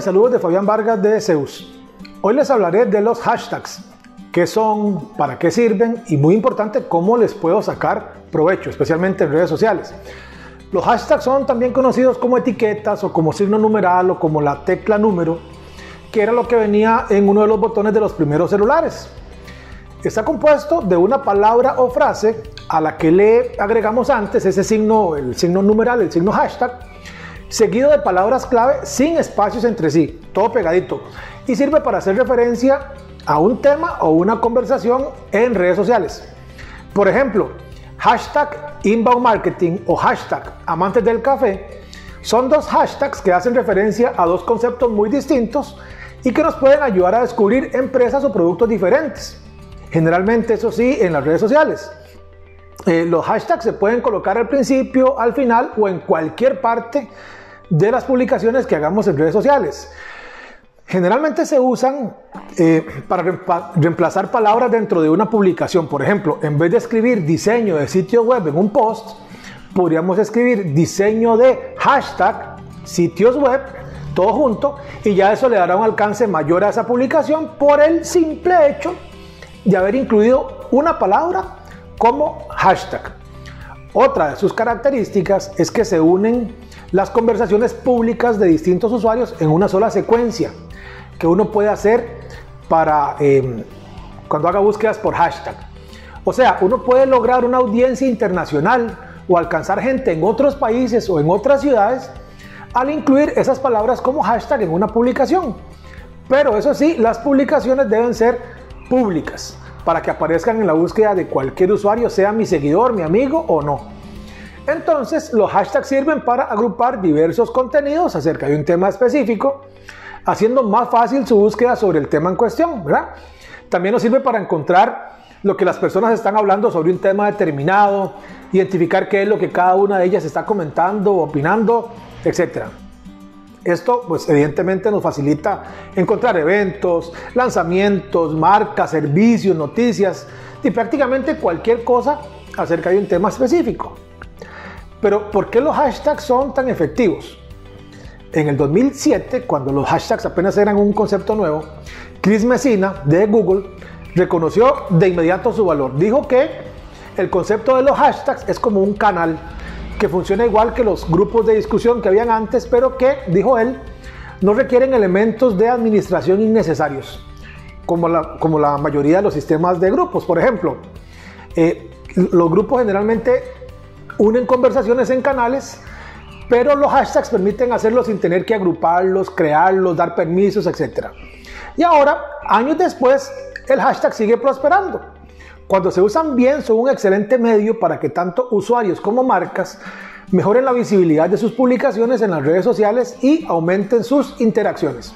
Saludos de Fabián Vargas de Zeus. Hoy les hablaré de los hashtags, qué son, para qué sirven y muy importante cómo les puedo sacar provecho, especialmente en redes sociales. Los hashtags son también conocidos como etiquetas o como signo numeral o como la tecla número, que era lo que venía en uno de los botones de los primeros celulares. Está compuesto de una palabra o frase a la que le agregamos antes ese signo, el signo numeral, el signo hashtag, seguido de palabras clave sin espacios entre sí, todo pegadito, y sirve para hacer referencia a un tema o una conversación en redes sociales. Por ejemplo, hashtag inbound marketing o hashtag amantes del café son dos hashtags que hacen referencia a dos conceptos muy distintos y que nos pueden ayudar a descubrir empresas o productos diferentes. Generalmente, eso sí, en las redes sociales. Eh, los hashtags se pueden colocar al principio, al final o en cualquier parte de las publicaciones que hagamos en redes sociales. Generalmente se usan eh, para reemplazar palabras dentro de una publicación. Por ejemplo, en vez de escribir diseño de sitio web en un post, podríamos escribir diseño de hashtag sitios web, todo junto, y ya eso le dará un alcance mayor a esa publicación por el simple hecho de haber incluido una palabra como hashtag. Otra de sus características es que se unen las conversaciones públicas de distintos usuarios en una sola secuencia que uno puede hacer para em, cuando haga búsquedas por hashtag. O sea, uno puede lograr una audiencia internacional o alcanzar gente en otros países o en otras ciudades al incluir esas palabras como hashtag en una publicación. Pero eso sí, las publicaciones deben ser públicas para que aparezcan en la búsqueda de cualquier usuario, sea mi seguidor, mi amigo o no. Entonces, los hashtags sirven para agrupar diversos contenidos acerca de un tema específico, haciendo más fácil su búsqueda sobre el tema en cuestión, ¿verdad? También nos sirve para encontrar lo que las personas están hablando sobre un tema determinado, identificar qué es lo que cada una de ellas está comentando, opinando, etc. Esto, pues evidentemente nos facilita encontrar eventos, lanzamientos, marcas, servicios, noticias y prácticamente cualquier cosa acerca de un tema específico. Pero ¿por qué los hashtags son tan efectivos? En el 2007, cuando los hashtags apenas eran un concepto nuevo, Chris Messina de Google reconoció de inmediato su valor. Dijo que el concepto de los hashtags es como un canal que funciona igual que los grupos de discusión que habían antes, pero que, dijo él, no requieren elementos de administración innecesarios, como la, como la mayoría de los sistemas de grupos. Por ejemplo, eh, los grupos generalmente unen conversaciones en canales, pero los hashtags permiten hacerlo sin tener que agruparlos, crearlos, dar permisos, etc. Y ahora, años después, el hashtag sigue prosperando. Cuando se usan bien, son un excelente medio para que tanto usuarios como marcas mejoren la visibilidad de sus publicaciones en las redes sociales y aumenten sus interacciones.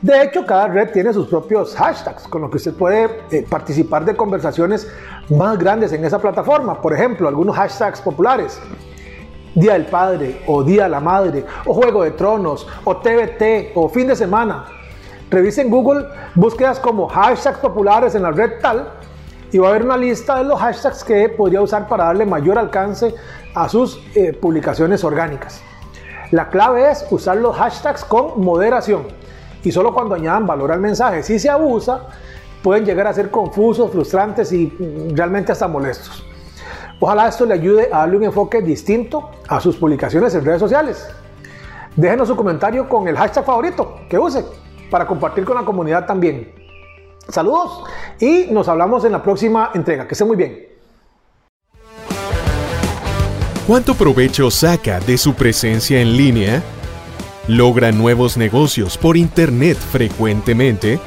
De hecho, cada red tiene sus propios hashtags, con los que usted puede eh, participar de conversaciones más grandes en esa plataforma. Por ejemplo, algunos hashtags populares. Día del Padre, o Día de la Madre, o Juego de Tronos, o TBT, o Fin de Semana. Revisen Google búsquedas como hashtags populares en la red tal y va a haber una lista de los hashtags que podría usar para darle mayor alcance a sus eh, publicaciones orgánicas. La clave es usar los hashtags con moderación y solo cuando añadan valor al mensaje. Si se abusa, pueden llegar a ser confusos, frustrantes y mm, realmente hasta molestos. Ojalá esto le ayude a darle un enfoque distinto a sus publicaciones en redes sociales. Déjenos su comentario con el hashtag favorito que use para compartir con la comunidad también. Saludos y nos hablamos en la próxima entrega. Que esté muy bien. ¿Cuánto provecho saca de su presencia en línea? ¿Logra nuevos negocios por Internet frecuentemente?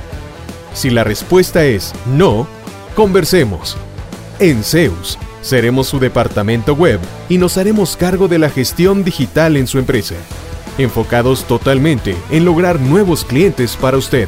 Si la respuesta es no, conversemos. En Zeus Seremos su departamento web y nos haremos cargo de la gestión digital en su empresa, enfocados totalmente en lograr nuevos clientes para usted.